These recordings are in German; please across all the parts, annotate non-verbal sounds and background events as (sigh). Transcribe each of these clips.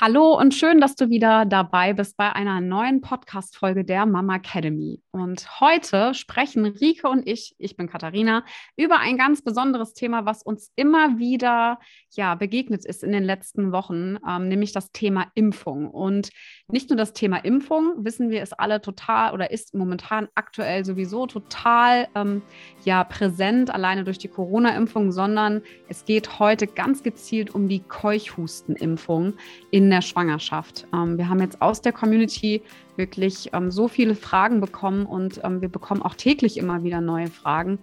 Hallo und schön, dass du wieder dabei bist bei einer neuen Podcast-Folge der Mama Academy. Und heute sprechen Rike und ich, ich bin Katharina, über ein ganz besonderes Thema, was uns immer wieder ja, begegnet ist in den letzten Wochen, ähm, nämlich das Thema Impfung. Und nicht nur das Thema Impfung, wissen wir, ist alle total oder ist momentan aktuell sowieso total ähm, ja, präsent, alleine durch die Corona-Impfung, sondern es geht heute ganz gezielt um die Keuchhustenimpfung in in der Schwangerschaft. Ähm, wir haben jetzt aus der Community wirklich ähm, so viele Fragen bekommen und ähm, wir bekommen auch täglich immer wieder neue Fragen.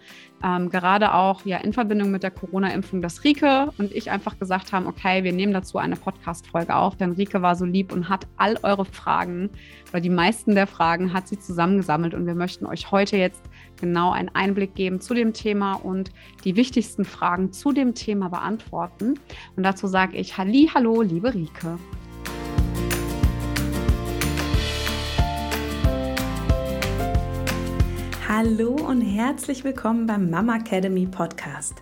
Gerade auch ja in Verbindung mit der Corona-Impfung, dass Rike und ich einfach gesagt haben, okay, wir nehmen dazu eine Podcast-Folge auf, denn Rike war so lieb und hat all eure Fragen oder die meisten der Fragen hat sie zusammengesammelt und wir möchten euch heute jetzt genau einen Einblick geben zu dem Thema und die wichtigsten Fragen zu dem Thema beantworten. Und dazu sage ich Halli, hallo, liebe Rike. Hallo und herzlich willkommen beim Mama Academy Podcast,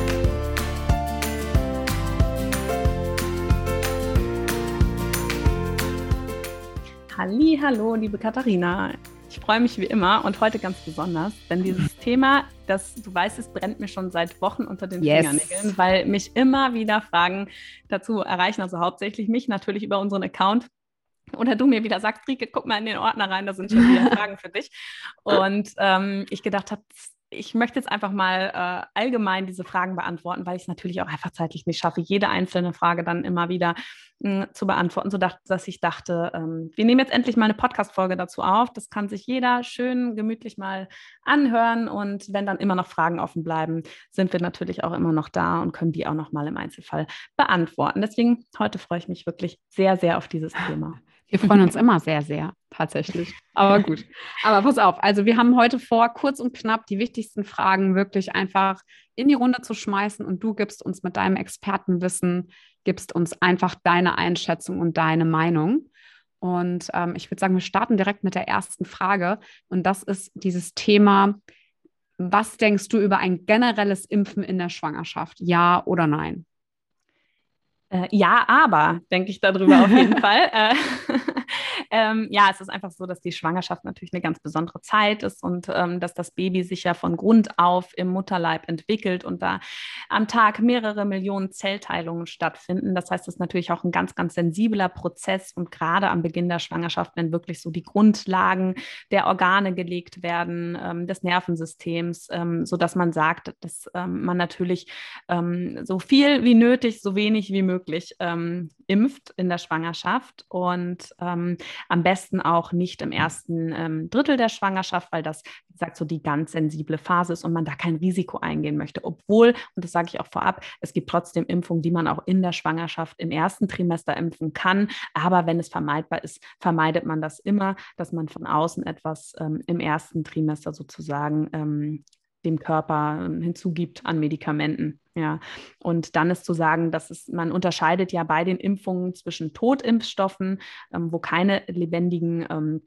Hallo, liebe Katharina. Ich freue mich wie immer und heute ganz besonders, denn dieses (laughs) Thema, das du weißt, es brennt mir schon seit Wochen unter den yes. Fingernägeln, weil mich immer wieder Fragen dazu erreichen, also hauptsächlich mich natürlich über unseren Account oder du mir wieder sagst, Rike, guck mal in den Ordner rein, da sind schon wieder (laughs) Fragen für dich. Und ähm, ich gedacht habe, ich möchte jetzt einfach mal äh, allgemein diese Fragen beantworten, weil ich es natürlich auch einfach zeitlich nicht schaffe, jede einzelne Frage dann immer wieder mh, hm, zu beantworten, sodass ich dachte, ähm, wir nehmen jetzt endlich mal eine Podcast-Folge dazu auf. Das kann sich jeder schön gemütlich mal anhören und wenn dann immer noch Fragen offen bleiben, sind wir natürlich auch immer noch da und können die auch noch mal im Einzelfall beantworten. Deswegen heute freue ich mich wirklich sehr, sehr auf dieses Thema. Wir freuen uns immer sehr, sehr, tatsächlich. Aber gut. Aber pass auf, also wir haben heute vor, kurz und knapp die wichtigsten Fragen wirklich einfach in die Runde zu schmeißen und du gibst uns mit deinem Expertenwissen, gibst uns einfach deine Einschätzung und deine Meinung. Und ähm, ich würde sagen, wir starten direkt mit der ersten Frage. Und das ist dieses Thema, was denkst du über ein generelles Impfen in der Schwangerschaft? Ja oder nein? Äh, ja, aber denke ich darüber auf jeden (laughs) Fall. Äh, ähm, ja, es ist einfach so, dass die Schwangerschaft natürlich eine ganz besondere Zeit ist und ähm, dass das Baby sich ja von Grund auf im Mutterleib entwickelt und da am Tag mehrere Millionen Zellteilungen stattfinden. Das heißt, es ist natürlich auch ein ganz, ganz sensibler Prozess und gerade am Beginn der Schwangerschaft, wenn wirklich so die Grundlagen der Organe gelegt werden, ähm, des Nervensystems, ähm, sodass man sagt, dass ähm, man natürlich ähm, so viel wie nötig, so wenig wie möglich ähm, impft in der Schwangerschaft und ähm, am besten auch nicht im ersten ähm, Drittel der Schwangerschaft, weil das, wie gesagt, so die ganz sensible Phase ist und man da kein Risiko eingehen möchte. Obwohl, und das sage ich auch vorab, es gibt trotzdem Impfungen, die man auch in der Schwangerschaft im ersten Trimester impfen kann. Aber wenn es vermeidbar ist, vermeidet man das immer, dass man von außen etwas ähm, im ersten Trimester sozusagen ähm, dem Körper ähm, hinzugibt an Medikamenten. Ja, und dann ist zu sagen, dass es, man unterscheidet ja bei den Impfungen zwischen Totimpfstoffen, ähm, wo keine lebendigen ähm,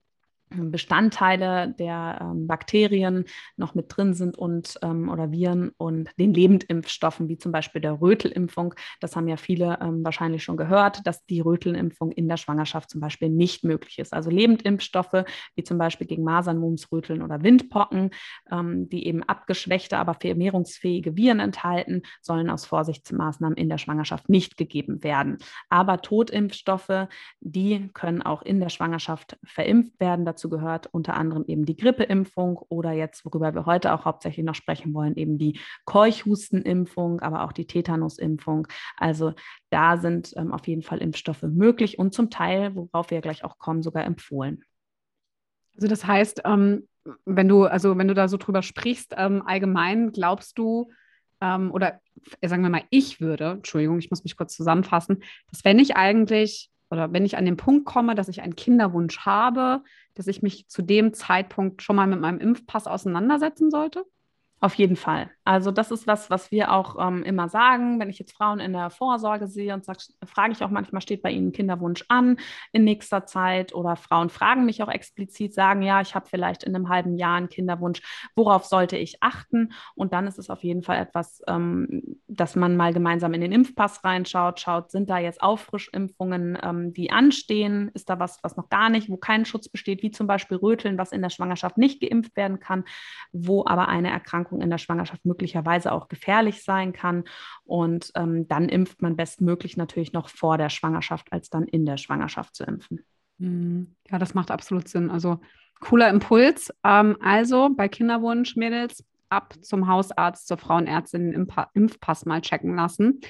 Bestandteile der ähm, Bakterien noch mit drin sind und ähm, oder Viren und den Lebendimpfstoffen, wie zum Beispiel der Rötelimpfung. Das haben ja viele ähm, wahrscheinlich schon gehört, dass die Rötelimpfung in der Schwangerschaft zum Beispiel nicht möglich ist. Also Lebendimpfstoffe, wie zum Beispiel gegen Masern, Mumps, Röteln oder Windpocken, ähm, die eben abgeschwächte, aber vermehrungsfähige Viren enthalten, sollen aus Vorsichtsmaßnahmen in der Schwangerschaft nicht gegeben werden. Aber Totimpfstoffe, die können auch in der Schwangerschaft verimpft werden. Dazu gehört unter anderem eben die Grippeimpfung oder jetzt, worüber wir heute auch hauptsächlich noch sprechen wollen, eben die Keuchhustenimpfung, aber auch die Tetanusimpfung. Also da sind ähm, auf jeden Fall Impfstoffe möglich und zum Teil, worauf wir gleich auch kommen, sogar empfohlen. Also das heißt, ähm, wenn du, also wenn du da so drüber sprichst, ähm, allgemein glaubst du, ähm, oder sagen wir mal, ich würde, Entschuldigung, ich muss mich kurz zusammenfassen, dass wenn ich eigentlich oder wenn ich an den Punkt komme, dass ich einen Kinderwunsch habe, dass ich mich zu dem Zeitpunkt schon mal mit meinem Impfpass auseinandersetzen sollte? Auf jeden Fall. Also das ist was, was wir auch ähm, immer sagen. Wenn ich jetzt Frauen in der Vorsorge sehe und sag, frage ich auch manchmal, steht bei ihnen Kinderwunsch an in nächster Zeit oder Frauen fragen mich auch explizit, sagen, ja, ich habe vielleicht in einem halben Jahr einen Kinderwunsch, worauf sollte ich achten? Und dann ist es auf jeden Fall etwas, ähm, dass man mal gemeinsam in den Impfpass reinschaut, schaut, sind da jetzt Auffrischimpfungen, ähm, die anstehen? Ist da was, was noch gar nicht, wo kein Schutz besteht, wie zum Beispiel Röteln, was in der Schwangerschaft nicht geimpft werden kann, wo aber eine Erkrankung in der Schwangerschaft möglicherweise auch gefährlich sein kann. Und ähm, dann impft man bestmöglich natürlich noch vor der Schwangerschaft, als dann in der Schwangerschaft zu impfen. Hm, ja, das macht absolut Sinn. Also cooler Impuls. Ähm, also bei Kinderwunsch, Mädels, ab zum Hausarzt, zur Frauenärztin den Impfpass mal checken lassen.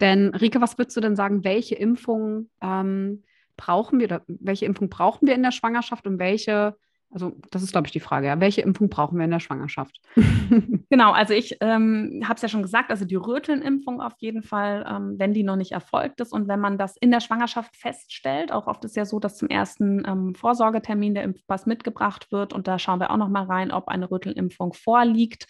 Denn Rike, was würdest du denn sagen, welche Impfungen ähm, brauchen wir oder welche Impfung brauchen wir in der Schwangerschaft und welche also das ist, glaube ich, die Frage. Ja. Welche Impfung brauchen wir in der Schwangerschaft? (laughs) (laughs) genau, also ich ähm, habe es ja schon gesagt, also die Rötelnimpfung auf jeden Fall, ähm, wenn die noch nicht erfolgt ist und wenn man das in der Schwangerschaft feststellt, auch oft ist ja so, dass zum ersten ähm, Vorsorgetermin der Impfpass mitgebracht wird und da schauen wir auch noch mal rein, ob eine Rötelnimpfung vorliegt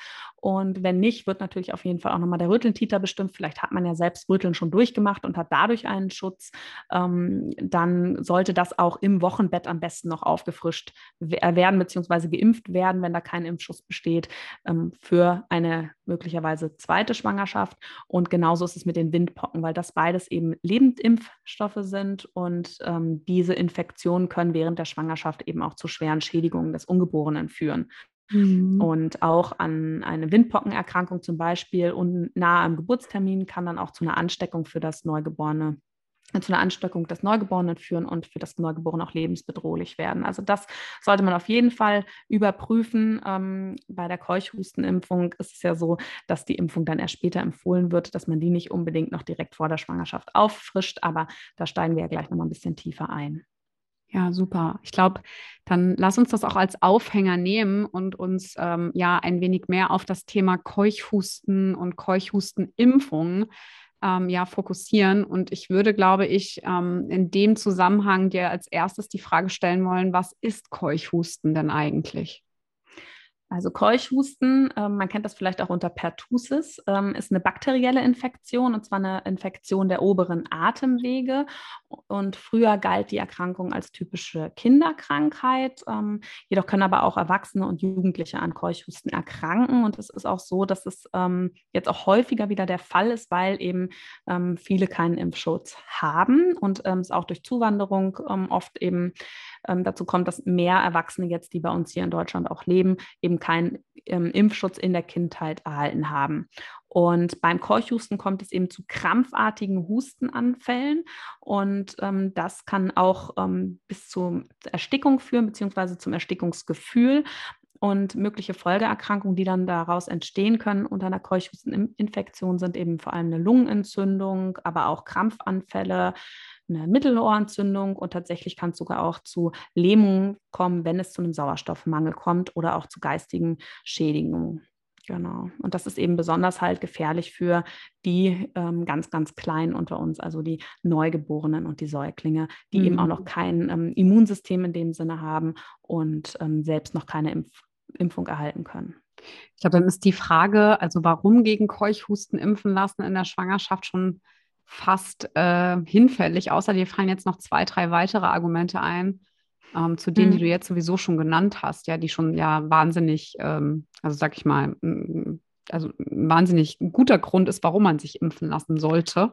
und wenn nicht, wird natürlich auf jeden Fall auch nochmal der Rötelntiter bestimmt. Vielleicht hat man ja selbst Röteln schon durchgemacht und hat dadurch einen Schutz. Ähm, dann sollte das auch im Wochenbett am besten noch aufgefrischt äh, werden, beziehungsweise geimpft werden, wenn da kein Impfschutz besteht, ähm, für eine möglicherweise zweite Schwangerschaft. Und genauso ist es mit den Windpocken, weil das beides eben Lebendimpfstoffe sind und ähm, diese Infektionen können während der Schwangerschaft eben auch zu schweren Schädigungen des Ungeborenen führen. Mhm. Und auch an eine Windpockenerkrankung zum Beispiel und nahe am Geburtstermin kann dann auch zu einer Ansteckung für das Neugeborene äh, zu einer Ansteckung des Neugeborenen führen und für das Neugeborene auch lebensbedrohlich werden. Also das sollte man auf jeden Fall überprüfen. Ähm, bei der Keuchhustenimpfung ist es ja so, dass die Impfung dann erst später empfohlen wird, dass man die nicht unbedingt noch direkt vor der Schwangerschaft auffrischt, aber da steigen wir ja gleich nochmal ein bisschen tiefer ein. Ja, super. Ich glaube, dann lass uns das auch als Aufhänger nehmen und uns ähm, ja ein wenig mehr auf das Thema Keuchhusten und Keuchhustenimpfung ähm, ja fokussieren. Und ich würde, glaube ich, ähm, in dem Zusammenhang dir als erstes die Frage stellen wollen, was ist Keuchhusten denn eigentlich? Also Keuchhusten, ähm, man kennt das vielleicht auch unter Pertussis, ähm, ist eine bakterielle Infektion und zwar eine Infektion der oberen Atemwege. Und früher galt die Erkrankung als typische Kinderkrankheit. Ähm, jedoch können aber auch Erwachsene und Jugendliche an Keuchhusten erkranken. Und es ist auch so, dass es ähm, jetzt auch häufiger wieder der Fall ist, weil eben ähm, viele keinen Impfschutz haben und ähm, es auch durch Zuwanderung oft eben dazu kommt, dass mehr Erwachsene jetzt, die bei uns hier in Deutschland auch leben, eben eben keinen ähm, Impfschutz in der Kindheit erhalten haben. Und beim Keuchhusten kommt es eben zu krampfartigen Hustenanfällen und ähm, das kann auch ähm, bis zur Erstickung führen, beziehungsweise zum Erstickungsgefühl. Und mögliche Folgeerkrankungen, die dann daraus entstehen können unter einer Keuchhusteninfektion, sind eben vor allem eine Lungenentzündung, aber auch Krampfanfälle, eine Mittelohrentzündung und tatsächlich kann es sogar auch zu Lähmungen kommen, wenn es zu einem Sauerstoffmangel kommt oder auch zu geistigen Schädigungen. Genau. Und das ist eben besonders halt gefährlich für die ähm, ganz, ganz Kleinen unter uns, also die Neugeborenen und die Säuglinge, die mhm. eben auch noch mhm. kein ähm, Immunsystem in dem Sinne haben und ähm, selbst noch keine Impf Impfung erhalten können. Ich glaube, dann ist die Frage, also warum gegen Keuchhusten impfen lassen in der Schwangerschaft schon fast äh, hinfällig, außer dir fallen jetzt noch zwei, drei weitere Argumente ein, ähm, zu denen, mhm. die du jetzt sowieso schon genannt hast, ja, die schon ja wahnsinnig, ähm, also sag ich mal, also ein wahnsinnig guter Grund ist, warum man sich impfen lassen sollte.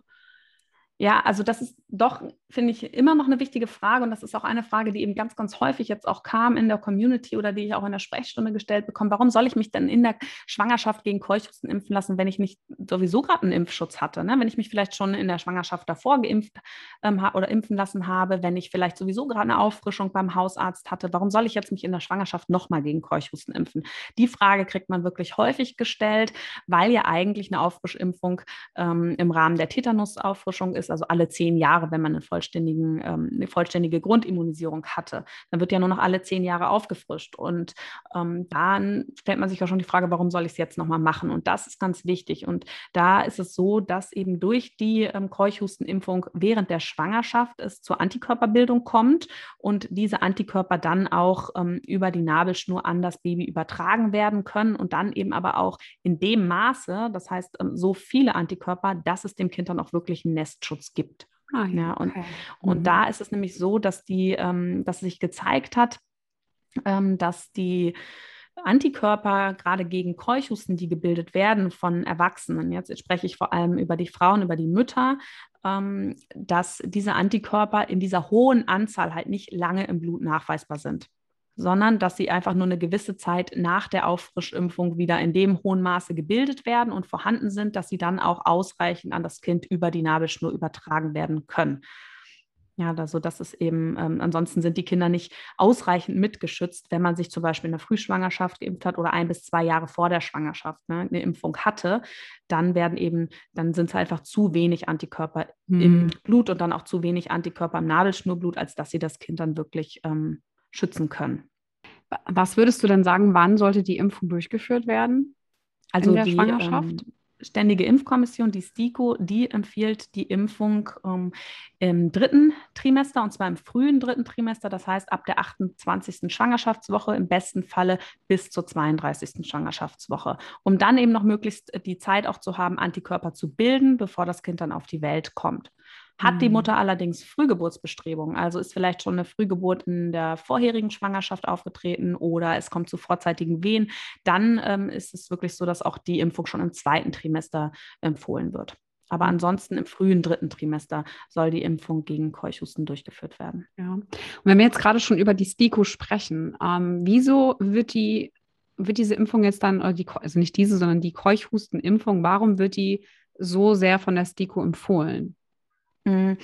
Ja, also das ist doch, finde ich, immer noch eine wichtige Frage und das ist auch eine Frage, die eben ganz, ganz häufig jetzt auch kam in der Community oder die ich auch in der Sprechstunde gestellt bekomme. Warum soll ich mich denn in der Schwangerschaft gegen Keuchhusten impfen lassen, wenn ich nicht sowieso gerade einen Impfschutz hatte? Ne? Wenn ich mich vielleicht schon in der Schwangerschaft davor geimpft ähm, oder impfen lassen habe, wenn ich vielleicht sowieso gerade eine Auffrischung beim Hausarzt hatte, warum soll ich jetzt mich in der Schwangerschaft nochmal gegen Keuchhusten impfen? Die Frage kriegt man wirklich häufig gestellt, weil ja eigentlich eine Auffrischimpfung ähm, im Rahmen der Tetanusauffrischung ist ist, also alle zehn Jahre, wenn man einen vollständigen, ähm, eine vollständige Grundimmunisierung hatte. Dann wird ja nur noch alle zehn Jahre aufgefrischt. Und ähm, dann stellt man sich auch schon die Frage, warum soll ich es jetzt nochmal machen? Und das ist ganz wichtig. Und da ist es so, dass eben durch die ähm, Keuchhustenimpfung während der Schwangerschaft es zur Antikörperbildung kommt und diese Antikörper dann auch ähm, über die Nabelschnur an das Baby übertragen werden können und dann eben aber auch in dem Maße, das heißt ähm, so viele Antikörper, dass es dem Kind dann auch wirklich einen Nestschutz gibt. Ah, ja, ja, und, okay. und mhm. da ist es nämlich so, dass die, ähm, dass sich gezeigt hat, ähm, dass die Antikörper gerade gegen Keuchhusten, die gebildet werden von Erwachsenen, jetzt spreche ich vor allem über die Frauen, über die Mütter, ähm, dass diese Antikörper in dieser hohen Anzahl halt nicht lange im Blut nachweisbar sind sondern dass sie einfach nur eine gewisse Zeit nach der Auffrischimpfung wieder in dem hohen Maße gebildet werden und vorhanden sind, dass sie dann auch ausreichend an das Kind über die Nabelschnur übertragen werden können. Ja, also das ist eben, ähm, ansonsten sind die Kinder nicht ausreichend mitgeschützt, wenn man sich zum Beispiel in der Frühschwangerschaft geimpft hat oder ein bis zwei Jahre vor der Schwangerschaft ne, eine Impfung hatte, dann werden eben, dann sind es einfach zu wenig Antikörper hm. im Blut und dann auch zu wenig Antikörper im Nabelschnurblut, als dass sie das Kind dann wirklich ähm, schützen können. Was würdest du denn sagen, wann sollte die Impfung durchgeführt werden? Also in der die, Schwangerschaft? Ähm, Ständige Impfkommission, die STIKO, die empfiehlt die Impfung ähm, im dritten Trimester und zwar im frühen dritten Trimester, das heißt ab der 28. Schwangerschaftswoche, im besten Falle bis zur 32. Schwangerschaftswoche, um dann eben noch möglichst die Zeit auch zu haben, Antikörper zu bilden, bevor das Kind dann auf die Welt kommt. Hat die mhm. Mutter allerdings Frühgeburtsbestrebungen, also ist vielleicht schon eine Frühgeburt in der vorherigen Schwangerschaft aufgetreten oder es kommt zu vorzeitigen Wehen, dann ähm, ist es wirklich so, dass auch die Impfung schon im zweiten Trimester empfohlen wird. Aber ansonsten im frühen dritten Trimester soll die Impfung gegen Keuchhusten durchgeführt werden. Ja. Und wenn wir jetzt gerade schon über die STIKO sprechen, ähm, wieso wird die wird diese Impfung jetzt dann, oder die, also nicht diese, sondern die Keuchhustenimpfung, warum wird die so sehr von der STIKO empfohlen? 嗯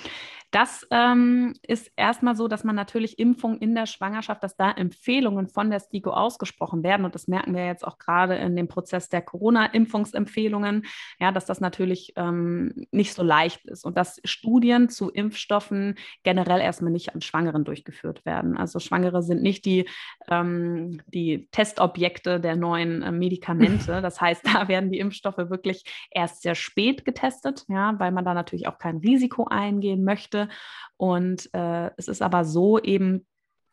das ähm, ist erstmal so, dass man natürlich Impfungen in der Schwangerschaft, dass da Empfehlungen von der STIKO ausgesprochen werden. Und das merken wir jetzt auch gerade in dem Prozess der Corona-Impfungsempfehlungen, ja, dass das natürlich ähm, nicht so leicht ist und dass Studien zu Impfstoffen generell erstmal nicht an Schwangeren durchgeführt werden. Also Schwangere sind nicht die, ähm, die Testobjekte der neuen äh, Medikamente. (laughs) Das heißt, da werden die Impfstoffe wirklich erst sehr spät getestet, ja, weil man da natürlich auch kein Risiko eingehen möchte. Und äh, es ist aber so eben,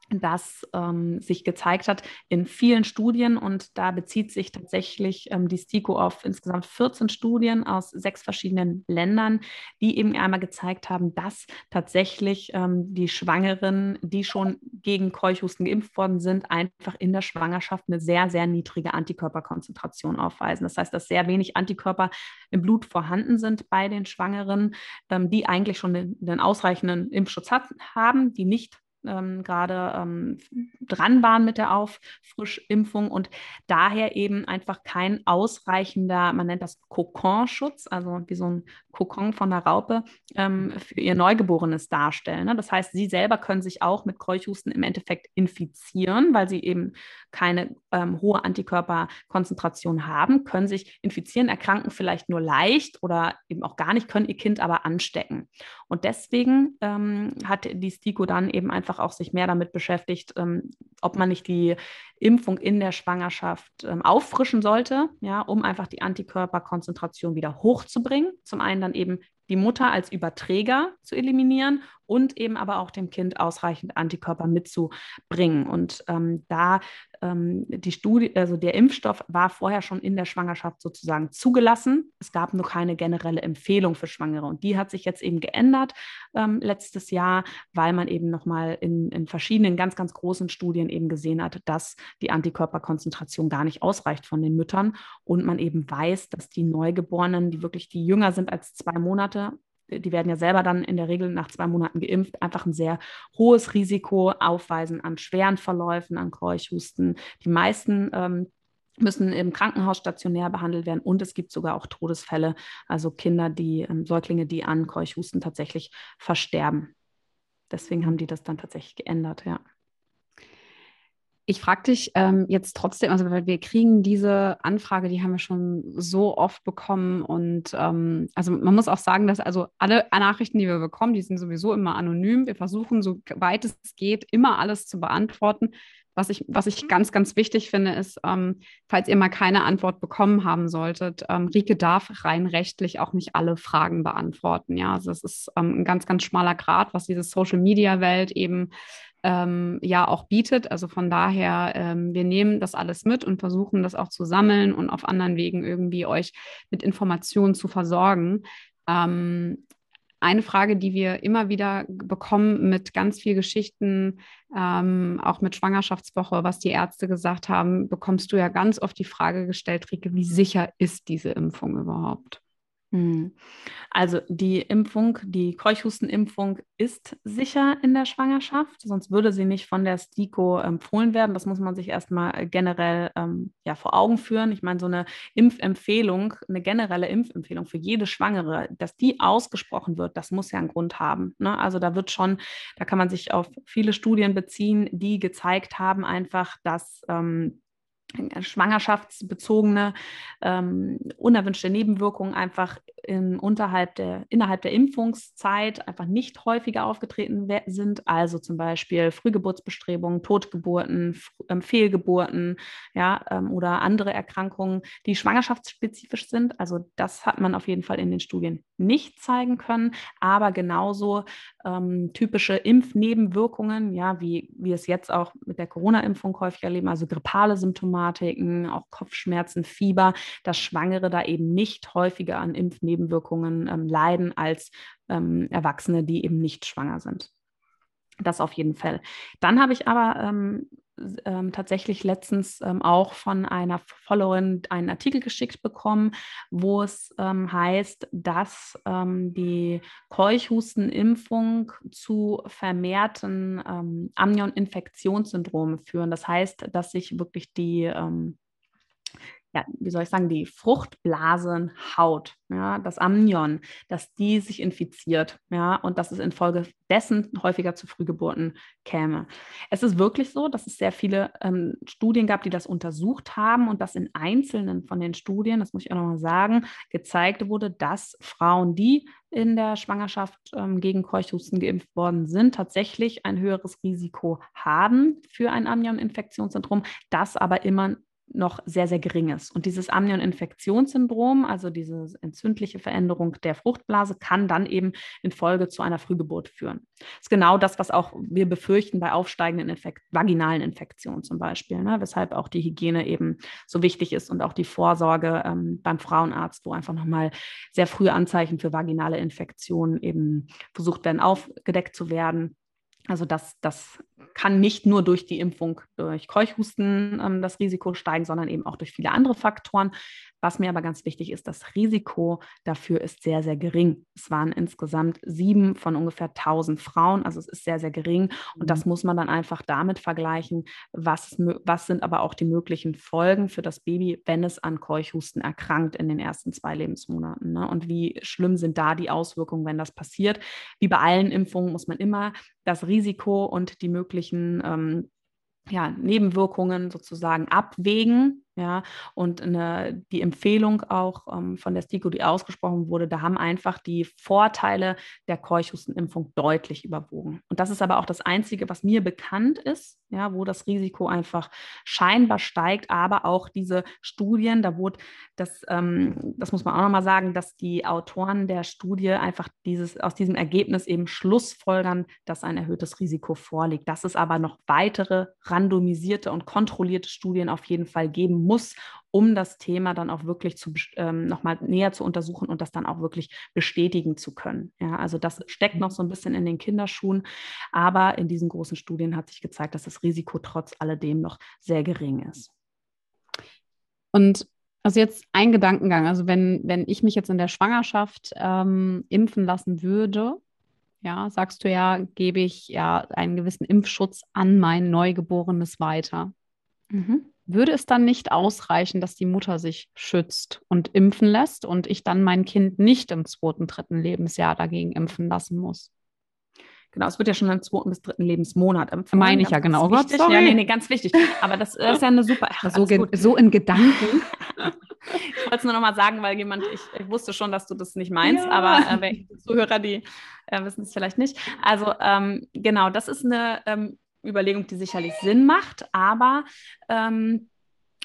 das ähm, sich gezeigt hat in vielen Studien und da bezieht sich tatsächlich ähm, die STIKO auf insgesamt 14 Studien aus sechs verschiedenen Ländern, die eben einmal gezeigt haben, dass tatsächlich ähm, die Schwangeren, die schon gegen Keuchhusten geimpft worden sind, einfach in der Schwangerschaft eine sehr, sehr niedrige Antikörperkonzentration aufweisen. Das heißt, dass sehr wenig Antikörper im Blut vorhanden sind bei den Schwangeren, ähm, die eigentlich schon den, den ausreichenden Impfschutz hat, haben, die nicht ähm, gerade ähm, dran waren mit der Auffrischimpfung und daher eben einfach kein ausreichender, man nennt das Kokonschutz, also wie so ein Kokon von der Raupe, ähm, für ihr Neugeborenes darstellen. Ne? Das heißt, sie selber können sich auch mit Keuchhusten im Endeffekt infizieren, weil sie eben keine ähm, hohe Antikörperkonzentration haben, können sich infizieren, erkranken vielleicht nur leicht oder eben auch gar nicht, können ihr Kind aber anstecken. Und deswegen ähm, hat die STIKO dann eben einfach auch sich mehr damit beschäftigt, ähm, ob man nicht die Impfung in der Schwangerschaft ähm, auffrischen sollte, ja, um einfach die Antikörperkonzentration wieder hochzubringen. Zum einen dann eben die Mutter als Überträger zu eliminieren und eben aber auch dem Kind ausreichend Antikörper mitzubringen. Und ähm, da ähm, die Studie, also der Impfstoff war vorher schon in der Schwangerschaft sozusagen zugelassen. Es gab nur keine generelle Empfehlung für Schwangere. Und die hat sich jetzt eben geändert ähm, letztes Jahr, weil man eben nochmal in, in verschiedenen ganz, ganz großen Studien eben gesehen hat, dass die Antikörperkonzentration gar nicht ausreicht von den Müttern und man eben weiß, dass die Neugeborenen, die wirklich die jünger sind als zwei Monate, die werden ja selber dann in der Regel nach zwei Monaten geimpft, einfach ein sehr hohes Risiko aufweisen an schweren Verläufen, an Keuchhusten. Die meisten ähm, müssen im Krankenhaus stationär behandelt werden und es gibt sogar auch Todesfälle, also Kinder, die ähm, Säuglinge, die an Keuchhusten tatsächlich versterben. Deswegen haben die das dann tatsächlich geändert, ja. Ich frage dich ähm, jetzt trotzdem, also weil wir kriegen diese Anfrage, die haben wir schon so oft bekommen und ähm, also man muss auch sagen, dass also alle Nachrichten, die wir bekommen, die sind sowieso immer anonym. Wir versuchen, so weit es geht, immer alles zu beantworten. Was ich, was ich ganz, ganz wichtig finde, ist, ähm, falls ihr mal keine Antwort bekommen haben solltet, ähm, Rike darf rein rechtlich auch nicht alle Fragen beantworten. Ja, also es ist ähm, ein ganz, ganz schmaler Grad, was diese Social-Media-Welt eben ähm, ja auch bietet. Also von daher, ähm, wir nehmen das alles mit und versuchen das auch zu sammeln und auf anderen Wegen irgendwie euch mit Informationen zu versorgen. Ähm, eine Frage, die wir immer wieder bekommen mit ganz vielen Geschichten, ähm, auch mit Schwangerschaftswoche, was die Ärzte gesagt haben, bekommst du ja ganz oft die Frage gestellt, Rike, wie sicher ist diese Impfung überhaupt? Hm. Also die Impfung, die Keuchhustenimpfung ist sicher in der Schwangerschaft, sonst würde sie nicht von der STIKO empfohlen werden. Das muss man sich erstmal äh, generell ähm, ja, vor Augen führen. Ich meine, so eine Impfempfehlung, eine generelle Impfempfehlung für jede Schwangere, dass die ausgesprochen wird, das muss ja einen Grund haben. Ne? Also da wird schon, da kann man sich auf viele Studien beziehen, die gezeigt haben einfach, dass ähm, schwangerschaftsbezogene ähm, unerwünschte Nebenwirkungen einfach in, unterhalb der, innerhalb der Impfungszeit einfach nicht häufiger aufgetreten sind. Also zum Beispiel Frühgeburtsbestrebungen, Totgeburten, ähm, Fehlgeburten ja, ähm, oder andere Erkrankungen, die schwangerschaftsspezifisch sind. Also das hat man auf jeden Fall in den Studien nicht zeigen können, aber genauso ähm, typische Impfnebenwirkungen, ja, wie wir es jetzt auch mit der Corona-Impfung häufig erleben, also grippale Symptomatiken, auch Kopfschmerzen, Fieber, dass Schwangere da eben nicht häufiger an Impfnebenwirkungen ähm, leiden als ähm, Erwachsene, die eben nicht schwanger sind. Das auf jeden Fall. Dann habe ich aber ähm, ähm, tatsächlich letztens ähm, auch von einer Followerin einen Artikel geschickt bekommen, wo es ähm, heißt, dass ähm, die Keuchhustenimpfung zu vermehrten ähm, Amnion-Infektionssyndromen führen. Das heißt, dass sich wirklich die ähm, ja, wie soll ich sagen, die Fruchtblasenhaut, ja, das Amnion, dass die sich infiziert, ja, und dass es infolgedessen häufiger zu Frühgeburten käme. Es ist wirklich so, dass es sehr viele ähm, Studien gab, die das untersucht haben und dass in einzelnen von den Studien, das muss ich auch nochmal sagen, gezeigt wurde, dass Frauen, die in der Schwangerschaft ähm, gegen Keuchhusten geimpft worden sind, tatsächlich ein höheres Risiko haben für ein Amnion-Infektionssyndrom, das aber immer noch sehr, sehr gering ist. Und dieses Amnion-Infektionssyndrom, also diese entzündliche Veränderung der Fruchtblase, kann dann eben in Folge zu einer Frühgeburt führen. Das ist genau das, was auch wir befürchten bei aufsteigenden Infekt vaginalen Infektionen zum Beispiel, ne? weshalb auch die Hygiene eben so wichtig ist und auch die Vorsorge ähm, beim Frauenarzt, wo einfach nochmal sehr frühe Anzeichen für vaginale Infektionen eben versucht werden, aufgedeckt zu werden. Also das, das kann nicht nur durch die Impfung durch Keuchhusten ähm, das Risiko steigen, sondern eben auch durch viele andere Faktoren. Was mir aber ganz wichtig ist, das Risiko dafür ist sehr, sehr gering. Es waren insgesamt sieben von ungefähr 1000 Frauen, also es ist sehr, sehr gering. Und das mhm. muss man dann einfach damit vergleichen, was, was sind aber auch die möglichen Folgen für das Baby, wenn es an Keuchhusten erkrankt in den ersten zwei Lebensmonaten. Ne? Und wie schlimm sind da die Auswirkungen, wenn das passiert. Wie bei allen Impfungen muss man immer das Risiko und die möglichen ähm, ja, Nebenwirkungen sozusagen abwägen ja, und eine, die Empfehlung auch ähm, von der STIKO, die ausgesprochen wurde, da haben einfach die Vorteile der Keuchhustenimpfung deutlich überwogen. Und das ist aber auch das Einzige, was mir bekannt ist, ja, wo das Risiko einfach scheinbar steigt. Aber auch diese Studien, da wurde das, ähm, das muss man auch nochmal sagen, dass die Autoren der Studie einfach dieses, aus diesem Ergebnis eben schlussfolgern, dass ein erhöhtes Risiko vorliegt. Dass es aber noch weitere randomisierte und kontrollierte Studien auf jeden Fall geben muss, um das Thema dann auch wirklich zu, ähm, nochmal näher zu untersuchen und das dann auch wirklich bestätigen zu können. Ja, also das steckt noch so ein bisschen in den Kinderschuhen, aber in diesen großen Studien hat sich gezeigt, dass das Risiko trotz alledem noch sehr gering ist. Und also jetzt ein Gedankengang, also wenn, wenn ich mich jetzt in der Schwangerschaft ähm, impfen lassen würde, ja, sagst du ja, gebe ich ja einen gewissen Impfschutz an mein Neugeborenes weiter. Mhm würde es dann nicht ausreichen, dass die Mutter sich schützt und impfen lässt und ich dann mein Kind nicht im zweiten, dritten Lebensjahr dagegen impfen lassen muss? Genau, es wird ja schon im zweiten bis dritten Lebensmonat empfohlen. Meine ich ja genau. Oh Gott, sorry. Ja, nee, nee, ganz wichtig. Aber das ist ja eine super. (laughs) Ach, so, so, in Gedanken. (laughs) ich wollte es nur nochmal sagen, weil jemand, ich, ich, wusste schon, dass du das nicht meinst, ja. aber äh, Zuhörer, die äh, wissen es vielleicht nicht. Also ähm, genau, das ist eine ähm, Überlegung, die sicherlich Sinn macht, aber ähm,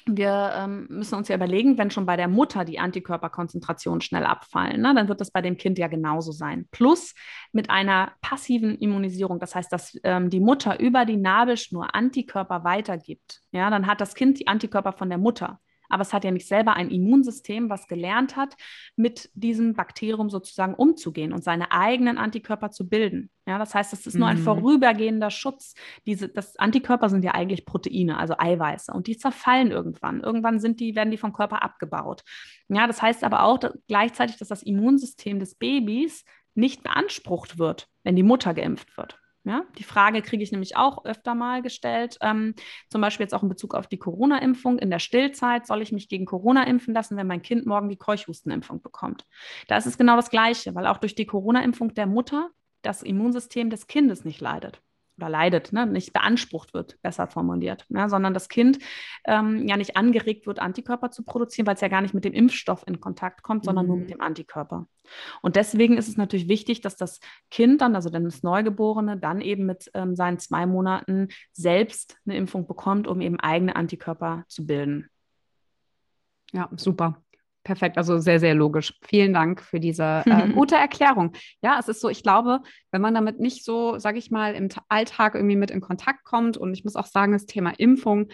wir ähm, müssen uns ja überlegen, wenn schon bei der Mutter die Antikörperkonzentrationen schnell abfallen, ne, dann wird das bei dem Kind ja genauso sein. Plus mit einer passiven Immunisierung, das heißt, dass ähm, die Mutter über die Nabelschnur Antikörper weitergibt. Ja, dann hat das Kind die Antikörper von der Mutter aber es hat ja nicht selber ein Immunsystem, was gelernt hat, mit diesem Bakterium sozusagen umzugehen und seine eigenen Antikörper zu bilden. Ja, das heißt, es ist nur ein mhm. vorübergehender Schutz. Diese, das Antikörper sind ja eigentlich Proteine, also Eiweiße, und die zerfallen irgendwann. Irgendwann sind die, werden die vom Körper abgebaut. Ja, das heißt aber auch dass gleichzeitig, dass das Immunsystem des Babys nicht beansprucht wird, wenn die Mutter geimpft wird. Ja, die Frage kriege ich nämlich auch öfter mal gestellt, ähm, zum Beispiel jetzt auch in Bezug auf die Corona-Impfung. In der Stillzeit soll ich mich gegen Corona impfen lassen, wenn mein Kind morgen die Keuchhustenimpfung bekommt. Da ist es genau das Gleiche, weil auch durch die Corona-Impfung der Mutter das Immunsystem des Kindes nicht leidet oder leidet, ne, nicht beansprucht wird, besser formuliert, ne, sondern das Kind ähm, ja nicht angeregt wird, Antikörper zu produzieren, weil es ja gar nicht mit dem Impfstoff in Kontakt kommt, sondern mhm. nur mit dem Antikörper. Und deswegen ist es natürlich wichtig, dass das Kind dann, also dann das Neugeborene, dann eben mit ähm, seinen zwei Monaten selbst eine Impfung bekommt, um eben eigene Antikörper zu bilden. Ja, super. Perfekt, also sehr, sehr logisch. Vielen Dank für diese äh, (laughs) gute Erklärung. Ja, es ist so, ich glaube, wenn man damit nicht so, sage ich mal, im Alltag irgendwie mit in Kontakt kommt und ich muss auch sagen, das Thema Impfung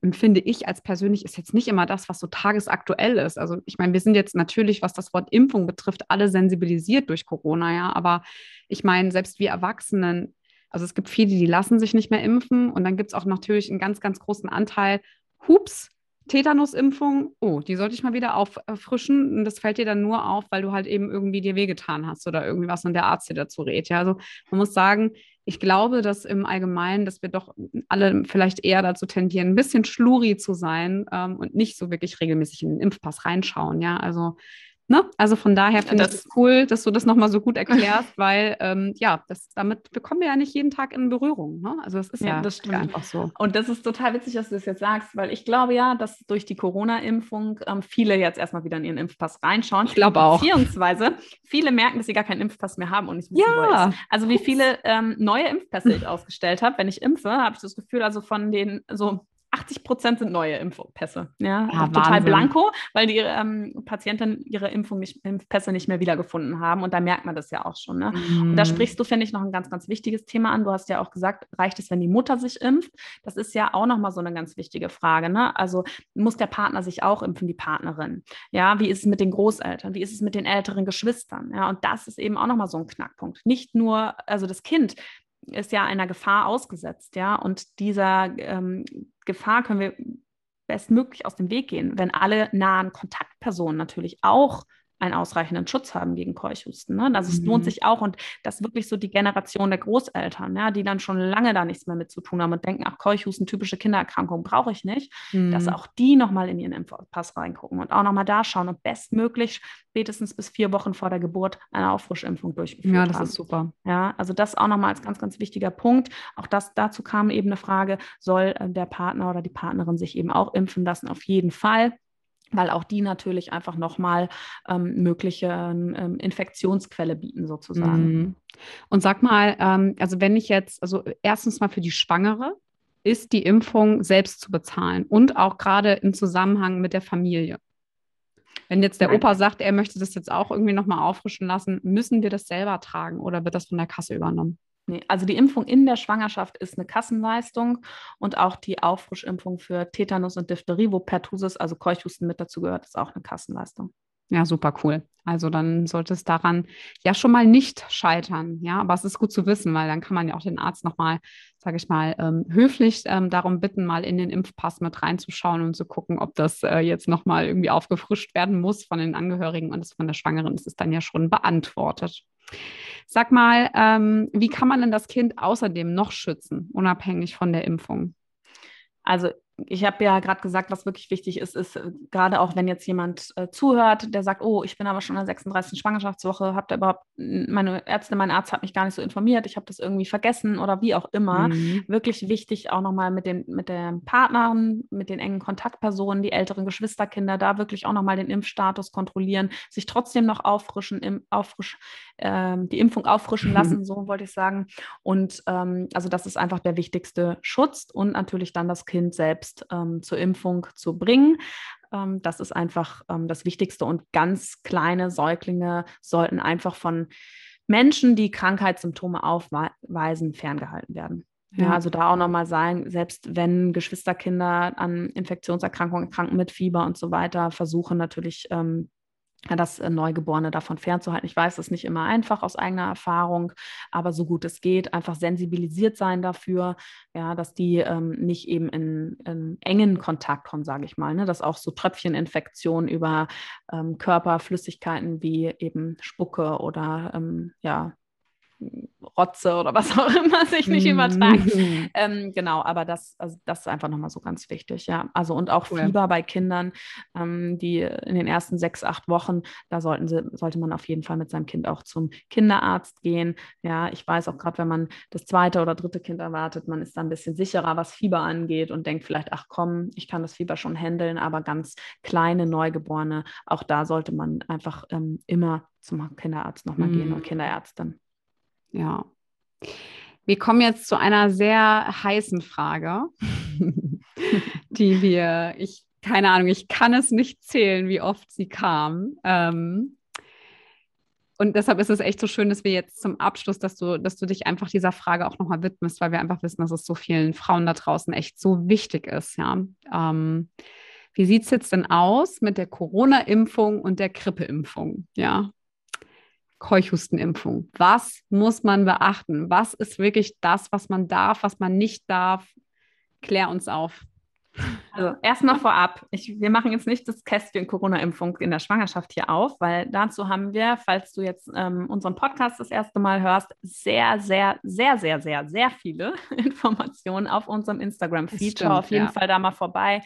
empfinde ich als persönlich ist jetzt nicht immer das, was so tagesaktuell ist. Also ich meine, wir sind jetzt natürlich, was das Wort Impfung betrifft, alle sensibilisiert durch Corona, ja, aber ich meine, selbst wir Erwachsenen, also es gibt viele, die lassen sich nicht mehr impfen und dann gibt es auch natürlich einen ganz, ganz großen Anteil, hups, Tetanusimpfung, oh, die sollte ich mal wieder auffrischen. Und das fällt dir dann nur auf, weil du halt eben irgendwie dir wehgetan hast oder irgendwie was und der Arzt dir dazu rät. Ja, also man muss sagen, ich glaube, dass im Allgemeinen, dass wir doch alle vielleicht eher dazu tendieren, ein bisschen schluri zu sein ähm, und nicht so wirklich regelmäßig in den Impfpass reinschauen. Ja, also Ne? Also von daher finde ich es cool, dass du das nochmal so gut erklärst, weil ähm, ja, das, damit bekommen wir ja nicht jeden Tag in Berührung. Ne? Also es ist ja, ja das einfach so. Und das ist total witzig, dass du das jetzt sagst, weil ich glaube ja, dass durch die Corona-Impfung ähm, viele jetzt erstmal wieder in ihren Impfpass reinschauen. Ich glaube auch. Beziehungsweise viele merken, dass sie gar keinen Impfpass mehr haben und nicht wissen, ja. wo ist. Also wie viele ähm, neue Impfpässe ich ausgestellt habe, wenn ich impfe, habe ich das Gefühl, also von den so 80 Prozent sind neue Impfpässe. Ja, ja total blanko, weil die ähm, Patienten ihre Impfung nicht, Impfpässe nicht mehr wiedergefunden haben. Und da merkt man das ja auch schon. Ne? Mm. Und da mhm. sprichst du, finde ich, noch ein ganz, ganz wichtiges Thema an. Du hast ja auch gesagt, reicht es, wenn die Mutter sich impft? Das ist ja auch nochmal so eine ganz wichtige Frage. Ne? Also muss der Partner sich auch impfen, die Partnerin? Ja, wie ist es mit den Großeltern? Wie ist es mit den älteren Geschwistern? Ja, und das ist eben auch nochmal so ein Knackpunkt. Nicht nur, also das Kind ist ja einer Gefahr ausgesetzt, ja, und dieser ähm, Gefahr können wir bestmöglich aus dem Weg gehen, wenn alle nahen Kontaktpersonen natürlich auch einen ausreichenden Schutz haben gegen Keuchhusten. Ne? Also es lohnt mhm. sich auch und das wirklich so die Generation der Großeltern, ja, die dann schon lange da nichts mehr mit zu tun haben und denken, ach, Keuchhusten, typische Kindererkrankung brauche ich nicht, mhm. dass auch die nochmal in ihren Impfpass reingucken und auch nochmal da schauen und bestmöglich spätestens bis vier Wochen vor der Geburt eine Auffrischimpfung durchführen. Ja, das haben. ist super. Ja, also das auch nochmal als ganz, ganz wichtiger Punkt. Auch das, dazu kam eben eine Frage, soll äh, der Partner oder die Partnerin sich eben auch impfen lassen? Auf jeden Fall weil auch die natürlich einfach nochmal ähm, mögliche ähm, Infektionsquelle bieten sozusagen. Mhm. Und sag mal, ähm, also wenn ich jetzt, also erstens mal für die Schwangere, ist die Impfung selbst zu bezahlen und auch gerade im Zusammenhang mit der Familie. Wenn jetzt der Nein. Opa sagt, er möchte das jetzt auch irgendwie nochmal auffrischen lassen, müssen wir das selber tragen oder wird das von der Kasse übernommen? Nee, also die Impfung in der Schwangerschaft ist eine Kassenleistung und auch die Auffrischimpfung für Tetanus und Diphtherie, wo Pertussis, also Keuchhusten mit dazu gehört, ist auch eine Kassenleistung. Ja, super cool. Also dann sollte es daran ja schon mal nicht scheitern. Ja, aber es ist gut zu wissen, weil dann kann man ja auch den Arzt nochmal, sage ich mal, ähm, höflich ähm, darum bitten, mal in den Impfpass mit reinzuschauen und zu gucken, ob das äh, jetzt nochmal irgendwie aufgefrischt werden muss von den Angehörigen und das von der Schwangeren ist es dann ja schon beantwortet. Sag mal, ähm, wie kann man denn das Kind außerdem noch schützen, unabhängig von der Impfung? Also ich habe ja gerade gesagt, was wirklich wichtig ist, ist äh, gerade auch, wenn jetzt jemand äh, zuhört, der sagt, oh, ich bin aber schon in der 36. Schwangerschaftswoche, habe da überhaupt, meine Ärztin, mein Arzt hat mich gar nicht so informiert, ich habe das irgendwie vergessen oder wie auch immer. Mhm. Wirklich wichtig, auch nochmal mit den, mit den Partnern, mit den engen Kontaktpersonen, die älteren Geschwisterkinder, da wirklich auch nochmal den Impfstatus kontrollieren, sich trotzdem noch auffrischen, im, auffrisch, äh, die Impfung auffrischen lassen, so wollte ich sagen. Und ähm, also das ist einfach der wichtigste Schutz und natürlich dann das Kind selbst ähm, zur Impfung zu bringen. Ähm, das ist einfach ähm, das Wichtigste. Und ganz kleine Säuglinge sollten einfach von Menschen, die Krankheitssymptome aufweisen, ferngehalten werden. Ja, ja also da auch nochmal sagen, selbst wenn Geschwisterkinder an Infektionserkrankungen erkranken mit Fieber und so weiter, versuchen natürlich ähm, das äh, Neugeborene davon fernzuhalten. Ich weiß, es ist nicht immer einfach aus eigener Erfahrung, aber so gut es geht, einfach sensibilisiert sein dafür, ja, dass die ähm, nicht eben in, in, engen Kontakt kommen, sage ich mal, ne? dass auch so Tröpfcheninfektionen über ähm, Körperflüssigkeiten wie eben Spucke oder ähm, ja, Rotze oder was (laughs) auch immer sich nicht übertragen. ähm, genau, aber das, also das ist einfach nochmal so ganz wichtig, ja. Also und auch cool. Fieber bei Kindern, ähm, die in den ersten sechs, acht Wochen, da sollten sie, sollte man auf jeden Fall mit seinem Kind auch zum Kinderarzt gehen. Ja, ich weiß auch gerade, wenn man das zweite oder dritte Kind erwartet, man ist da ein bisschen sicherer, was Fieber angeht und denkt vielleicht, ach komm, ich kann das Fieber schon handeln, aber ganz kleine Neugeborene, auch da sollte man einfach ähm, immer zum Kinderarzt nochmal mm. gehen und Kinderärztin. Ja. Wir kommen jetzt zu einer sehr heißen Frage, (laughs) die wir, ich, keine Ahnung, ich kann es nicht zählen, wie oft sie kam. Ähm, und deshalb ist es echt so schön, dass wir jetzt zum Abschluss, dass du, dass du dich einfach dieser Frage auch nochmal widmest, weil wir einfach wissen, dass es so vielen Frauen da draußen echt so wichtig ist. Ja. Ähm, wie sieht es jetzt denn aus mit der Corona-Impfung und der Grippeimpfung? Ja. Keuchhustenimpfung. Was muss man beachten? Was ist wirklich das, was man darf, was man nicht darf? Klär uns auf. Also erstmal vorab, ich, wir machen jetzt nicht das Kästchen Corona-Impfung in der Schwangerschaft hier auf, weil dazu haben wir, falls du jetzt ähm, unseren Podcast das erste Mal hörst, sehr, sehr, sehr, sehr, sehr, sehr viele (laughs) Informationen auf unserem Instagram-Feed. Schau auf jeden ja. Fall da mal vorbei.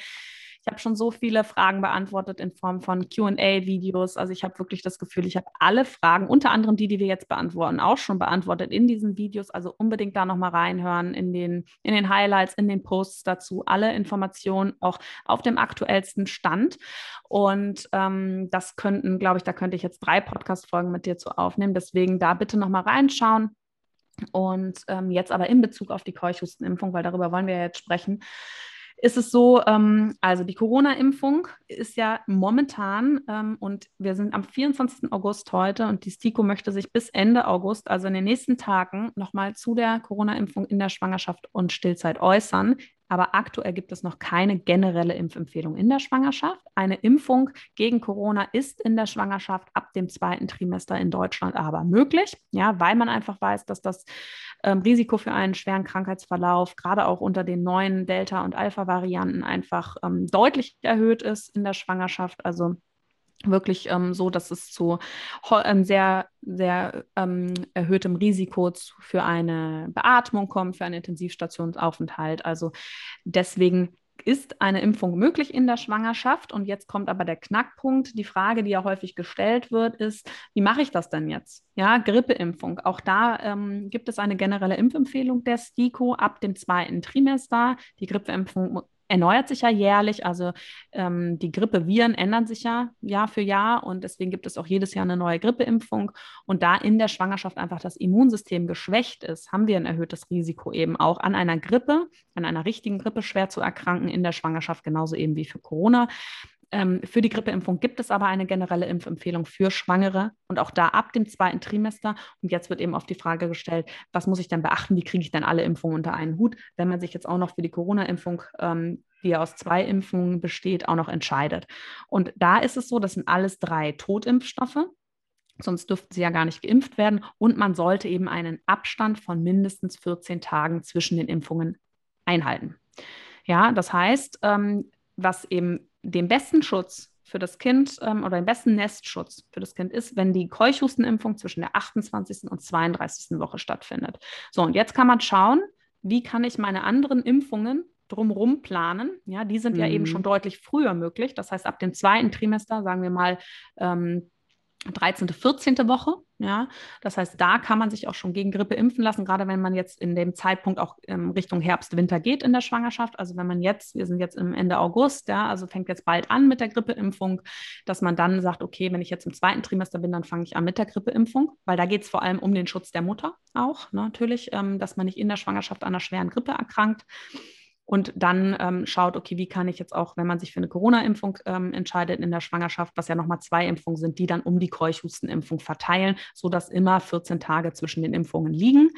Ich habe schon so viele Fragen beantwortet in Form von QA-Videos. Also ich habe wirklich das Gefühl, ich habe alle Fragen, unter anderem die, die wir jetzt beantworten, auch schon beantwortet in diesen Videos. Also unbedingt da nochmal reinhören in den, in den Highlights, in den Posts dazu. Alle Informationen auch auf dem aktuellsten Stand. Und ähm, das könnten, glaube ich, da könnte ich jetzt drei Podcast-Folgen mit dir zu aufnehmen. Deswegen da bitte nochmal reinschauen. Und ähm, jetzt aber in Bezug auf die Keuchhustenimpfung, weil darüber wollen wir ja jetzt sprechen ist es so, ähm, also die Corona-Impfung ist ja momentan ähm, und wir sind am 24. August heute und die STIKO möchte sich bis Ende August, also in den nächsten Tagen, nochmal zu der Corona-Impfung in der Schwangerschaft und Stillzeit äußern. Aber aktuell gibt es noch keine generelle Impfempfehlung in der Schwangerschaft. Eine Impfung gegen Corona ist in der Schwangerschaft ab dem zweiten Trimester in Deutschland aber möglich, ja, weil man einfach weiß, dass das ähm, Risiko für einen schweren Krankheitsverlauf gerade auch unter den neuen Delta- und Alpha-Varianten einfach ähm, deutlich erhöht ist in der Schwangerschaft. Also wirklich ähm, so, dass es zu ähm, sehr, sehr ähm, erhöhtem Risiko zu, für eine Beatmung kommt, für einen Intensivstationsaufenthalt. Also deswegen ist eine Impfung möglich in der Schwangerschaft? Und jetzt kommt aber der Knackpunkt. Die Frage, die ja häufig gestellt wird, ist, wie mache ich das denn jetzt? Ja, Grippeimpfung. Auch da ähm, gibt es eine generelle Impfempfehlung der STIKO ab dem zweiten Trimester. Die Grippeimpfung erneuert sich ja jährlich. Also ähm, die Grippeviren ändern sich ja Jahr für Jahr und deswegen gibt es auch jedes Jahr eine neue Grippeimpfung. Und da in der Schwangerschaft einfach das Immunsystem geschwächt ist, haben wir ein erhöhtes Risiko eben auch an einer Grippe, an einer richtigen Grippe schwer zu erkranken in der Schwangerschaft, genauso eben wie für Corona. Ähm, für die Grippeimpfung gibt es aber eine generelle Impfempfehlung für Schwangere und auch da ab dem zweiten Trimester. Und jetzt wird eben oft die Frage gestellt, was muss ich denn beachten? Wie kriege ich denn alle Impfungen unter einen Hut, wenn man sich jetzt auch noch für die Corona-Impfung, ähm, die ja aus zwei Impfungen besteht, auch noch entscheidet? Und da ist es so, das sind alles drei Totimpfstoffe. Sonst dürften sie ja gar nicht geimpft werden. Und man sollte eben einen Abstand von mindestens 14 Tagen zwischen den Impfungen einhalten. Ja, das heißt, ähm, was eben den besten Schutz für das Kind ähm, oder den besten Nestschutz für das Kind ist, wenn die Keuchhustenimpfung zwischen der 28. und 32. Woche stattfindet. So, und jetzt kann man schauen, wie kann ich meine anderen Impfungen drumherum planen. Ja, die sind mhm. ja eben schon mhm. deutlich früher möglich. Das heißt, ab dem zweiten Trimester, sagen wir mal, ähm, 13., 14. Woche. Ja, das heißt, da kann man sich auch schon gegen Grippe impfen lassen, gerade wenn man jetzt in dem Zeitpunkt auch ähm, Richtung Herbst, Winter geht in der Schwangerschaft. Also wenn man jetzt, wir sind jetzt im Ende August, ja, also fängt jetzt bald an mit der Grippeimpfung, dass man dann sagt, okay, wenn ich jetzt im zweiten Trimester bin, dann fange ich an mit der Grippeimpfung, weil da geht es vor allem um den Schutz der Mutter auch, ne, natürlich, ähm, dass man nicht in der Schwangerschaft an einer schweren Grippe erkrankt und dann ähm, schaut, okay, wie kann ich jetzt auch, wenn man sich für eine Corona-Impfung ähm, entscheidet in der Schwangerschaft, was ja nochmal zwei Impfungen sind, die dann um die Keuchhustenimpfung verteilen, sodass immer 14 Tage zwischen den Impfungen liegen.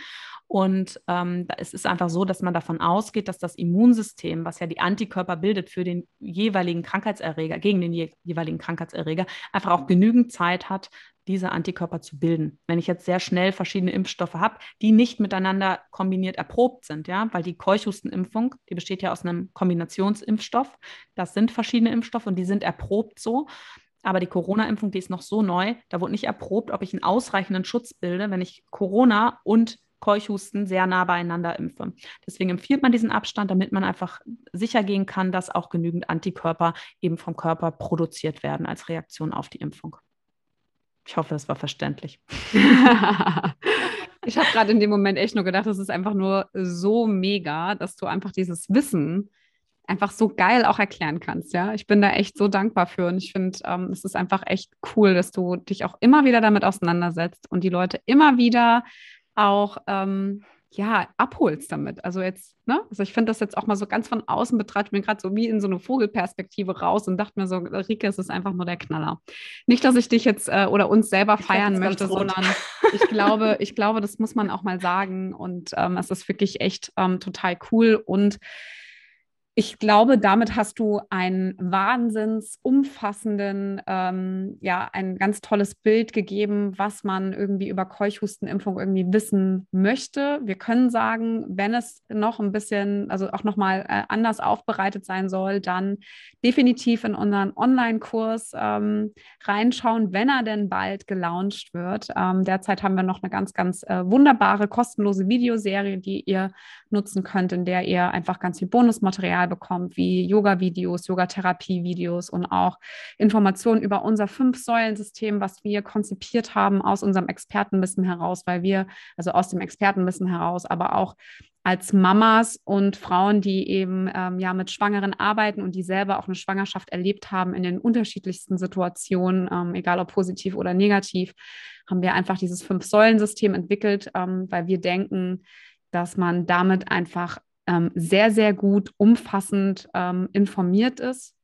Und ähm, es ist einfach so, dass man davon ausgeht, dass das Immunsystem, was ja die Antikörper bildet für den jeweiligen Krankheitserreger, gegen den je jeweiligen Krankheitserreger, einfach auch genügend Zeit hat, diese Antikörper zu bilden. Wenn ich jetzt sehr schnell verschiedene Impfstoffe habe, die nicht miteinander kombiniert erprobt sind, ja, weil die Keuchhustenimpfung, die besteht ja aus einem Kombinationsimpfstoff. Das sind verschiedene Impfstoffe und die sind erprobt so. Aber die Corona-Impfung, die ist noch so neu, da wurde nicht erprobt, ob ich einen ausreichenden Schutz bilde, wenn ich Corona und Keuchhusten sehr nah beieinander impfe. Deswegen empfiehlt man diesen Abstand, damit man einfach sicher gehen kann, dass auch genügend Antikörper eben vom Körper produziert werden als Reaktion auf die Impfung. Ich hoffe, es war verständlich. (laughs) ich habe gerade in dem Moment echt nur gedacht, es ist einfach nur so mega, dass du einfach dieses Wissen einfach so geil auch erklären kannst. Ja, ich bin da echt so dankbar für und ich finde, ähm, es ist einfach echt cool, dass du dich auch immer wieder damit auseinandersetzt und die Leute immer wieder auch ähm, ja, abholst damit. Also jetzt, ne? Also ich finde das jetzt auch mal so ganz von außen betrachtet, mir gerade so wie in so eine Vogelperspektive raus und dachte mir so, Rike, es ist einfach nur der Knaller. Nicht, dass ich dich jetzt äh, oder uns selber ich feiern möchte, sondern ich glaube, ich glaube, das muss man auch mal sagen und ähm, es ist wirklich echt ähm, total cool und ich glaube, damit hast du einen wahnsinns umfassenden, ähm, ja, ein ganz tolles Bild gegeben, was man irgendwie über Keuchhustenimpfung irgendwie wissen möchte. Wir können sagen, wenn es noch ein bisschen, also auch nochmal äh, anders aufbereitet sein soll, dann definitiv in unseren Online-Kurs ähm, reinschauen, wenn er denn bald gelauncht wird. Ähm, derzeit haben wir noch eine ganz, ganz äh, wunderbare, kostenlose Videoserie, die ihr nutzen könnt, in der ihr einfach ganz viel Bonusmaterial bekommt, wie Yoga-Videos, Yoga-Therapie-Videos und auch Informationen über unser Fünf-Säulen-System, was wir konzipiert haben aus unserem Expertenwissen heraus, weil wir, also aus dem Expertenwissen heraus, aber auch als Mamas und Frauen, die eben ähm, ja mit Schwangeren arbeiten und die selber auch eine Schwangerschaft erlebt haben in den unterschiedlichsten Situationen, ähm, egal ob positiv oder negativ, haben wir einfach dieses Fünf-Säulen-System entwickelt, ähm, weil wir denken, dass man damit einfach ähm, sehr, sehr gut umfassend ähm, informiert ist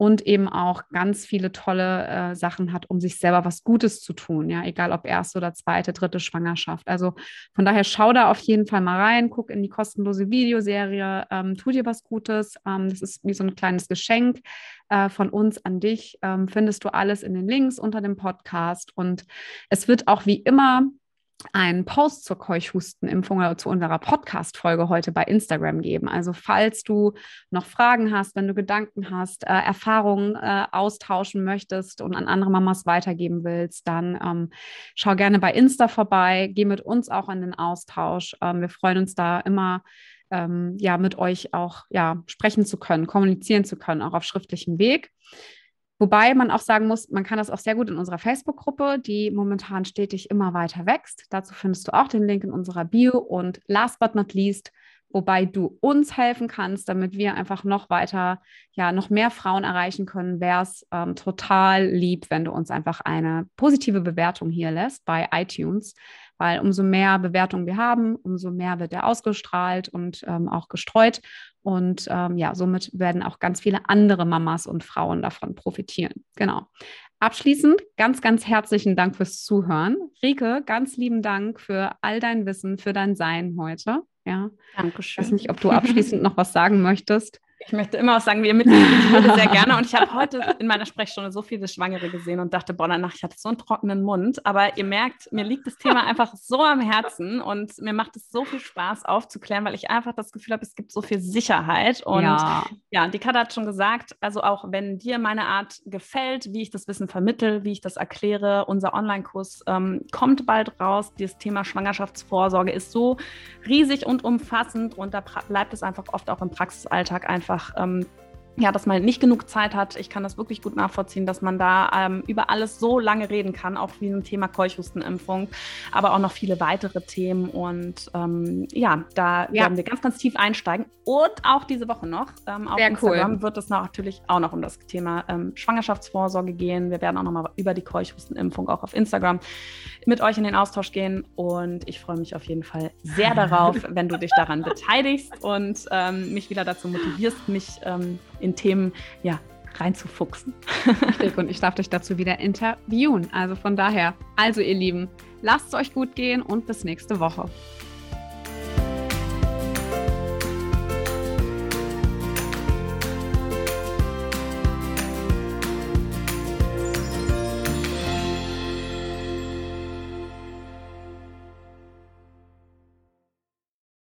und eben auch ganz viele tolle äh, Sachen hat, um sich selber was Gutes zu tun, ja, egal ob erste oder zweite, dritte Schwangerschaft. Also von daher schau da auf jeden Fall mal rein, guck in die kostenlose Videoserie, ähm, tu dir was Gutes. Ähm, das ist wie so ein kleines Geschenk äh, von uns an dich. Ähm, findest du alles in den Links unter dem Podcast und es wird auch wie immer einen Post zur Keuchhustenimpfung oder zu unserer Podcast-Folge heute bei Instagram geben. Also falls du noch Fragen hast, wenn du Gedanken hast, äh, Erfahrungen äh, austauschen möchtest und an andere Mamas weitergeben willst, dann ähm, schau gerne bei Insta vorbei, geh mit uns auch in den Austausch. Ähm, wir freuen uns da immer, ähm, ja, mit euch auch ja, sprechen zu können, kommunizieren zu können, auch auf schriftlichem Weg. Wobei man auch sagen muss, man kann das auch sehr gut in unserer Facebook-Gruppe, die momentan stetig immer weiter wächst. Dazu findest du auch den Link in unserer Bio. Und last but not least, wobei du uns helfen kannst, damit wir einfach noch weiter, ja, noch mehr Frauen erreichen können, wäre es ähm, total lieb, wenn du uns einfach eine positive Bewertung hier lässt bei iTunes weil umso mehr Bewertungen wir haben, umso mehr wird er ausgestrahlt und ähm, auch gestreut. Und ähm, ja, somit werden auch ganz viele andere Mamas und Frauen davon profitieren. Genau. Abschließend ganz, ganz herzlichen Dank fürs Zuhören. Rike, ganz lieben Dank für all dein Wissen, für dein Sein heute. Ja. Dankeschön. Ich weiß nicht, ob du abschließend (laughs) noch was sagen möchtest. Ich möchte immer auch sagen, wir würde sehr gerne. Und ich habe (laughs) heute in meiner Sprechstunde so viele Schwangere gesehen und dachte, boah, danach, ich hatte so einen trockenen Mund. Aber ihr merkt, mir liegt das Thema einfach so am Herzen und mir macht es so viel Spaß aufzuklären, weil ich einfach das Gefühl habe, es gibt so viel Sicherheit. Und ja, ja die Katha hat schon gesagt, also auch wenn dir meine Art gefällt, wie ich das Wissen vermittel, wie ich das erkläre, unser Online-Kurs ähm, kommt bald raus. Das Thema Schwangerschaftsvorsorge ist so riesig und umfassend und da bleibt es einfach oft auch im Praxisalltag einfach ähm, ja, dass man nicht genug Zeit hat. Ich kann das wirklich gut nachvollziehen, dass man da ähm, über alles so lange reden kann, auch wie ein Thema Keuchhustenimpfung, aber auch noch viele weitere Themen. Und ähm, ja, da ja. werden wir ganz, ganz tief einsteigen. Und auch diese Woche noch ähm, auf Sehr Instagram cool. wird es natürlich auch noch um das Thema ähm, Schwangerschaftsvorsorge gehen. Wir werden auch noch mal über die Keuchhustenimpfung auch auf Instagram mit euch in den Austausch gehen. Und ich freue mich auf jeden Fall sehr darauf, (laughs) wenn du dich daran beteiligst und ähm, mich wieder dazu motivierst, mich ähm, in Themen ja, reinzufuchsen. (laughs) Richtig, und ich darf dich dazu wieder interviewen. Also von daher, also ihr Lieben, lasst es euch gut gehen und bis nächste Woche.